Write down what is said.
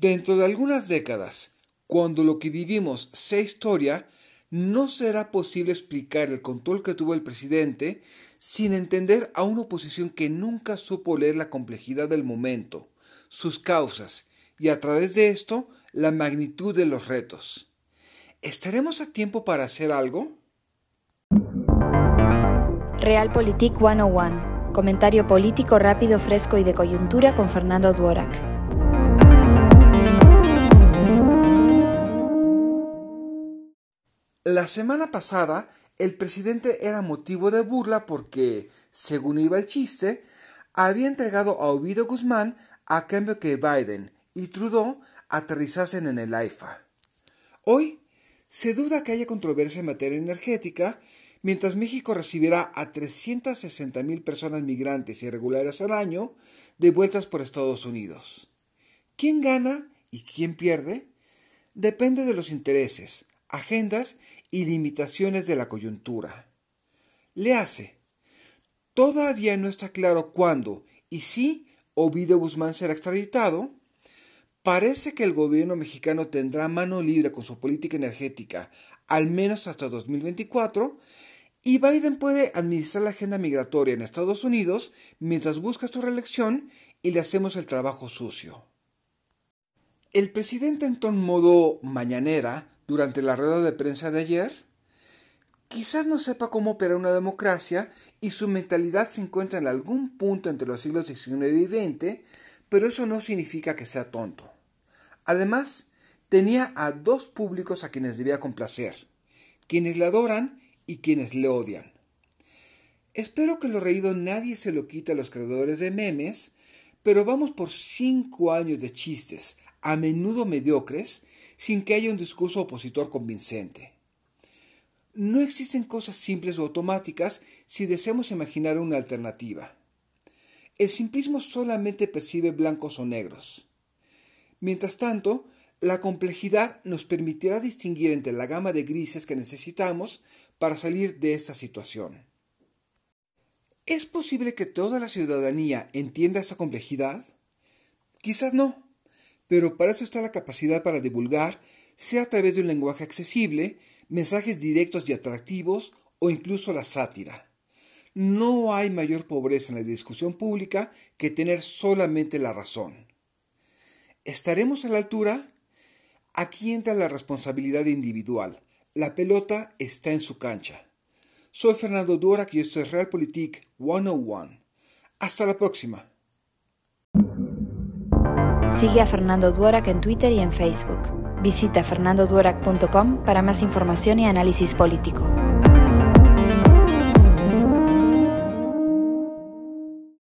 Dentro de algunas décadas, cuando lo que vivimos sea historia, no será posible explicar el control que tuvo el presidente sin entender a una oposición que nunca supo leer la complejidad del momento, sus causas y a través de esto la magnitud de los retos. ¿Estaremos a tiempo para hacer algo? Realpolitik 101. Comentario político rápido, fresco y de coyuntura con Fernando Duorak. La semana pasada, el presidente era motivo de burla porque, según iba el chiste, había entregado a Ovidio Guzmán a cambio que Biden y Trudeau aterrizasen en el AIFA. Hoy se duda que haya controversia en materia energética, mientras México recibirá a 360 mil personas migrantes irregulares al año devueltas por Estados Unidos. ¿Quién gana y quién pierde? Depende de los intereses, agendas y limitaciones de la coyuntura. Le hace. Todavía no está claro cuándo y si Ovidio Guzmán será extraditado. Parece que el gobierno mexicano tendrá mano libre con su política energética, al menos hasta 2024, y Biden puede administrar la agenda migratoria en Estados Unidos mientras busca su reelección y le hacemos el trabajo sucio. El presidente en modo mañanera durante la rueda de prensa de ayer? Quizás no sepa cómo opera una democracia y su mentalidad se encuentra en algún punto entre los siglos XIX y XX, pero eso no significa que sea tonto. Además, tenía a dos públicos a quienes debía complacer, quienes le adoran y quienes le odian. Espero que lo reído nadie se lo quite a los creadores de memes, pero vamos por cinco años de chistes, a menudo mediocres, sin que haya un discurso opositor convincente. No existen cosas simples o automáticas si deseamos imaginar una alternativa. El simplismo solamente percibe blancos o negros. Mientras tanto, la complejidad nos permitirá distinguir entre la gama de grises que necesitamos para salir de esta situación. ¿Es posible que toda la ciudadanía entienda esa complejidad? Quizás no pero para eso está la capacidad para divulgar, sea a través de un lenguaje accesible, mensajes directos y atractivos o incluso la sátira. No hay mayor pobreza en la discusión pública que tener solamente la razón. ¿Estaremos a la altura? Aquí entra la responsabilidad individual. La pelota está en su cancha. Soy Fernando Dora y esto es Realpolitik 101. Hasta la próxima. Sigue a Fernando Duorak en Twitter y en Facebook. Visita fernandoduorak.com para más información y análisis político.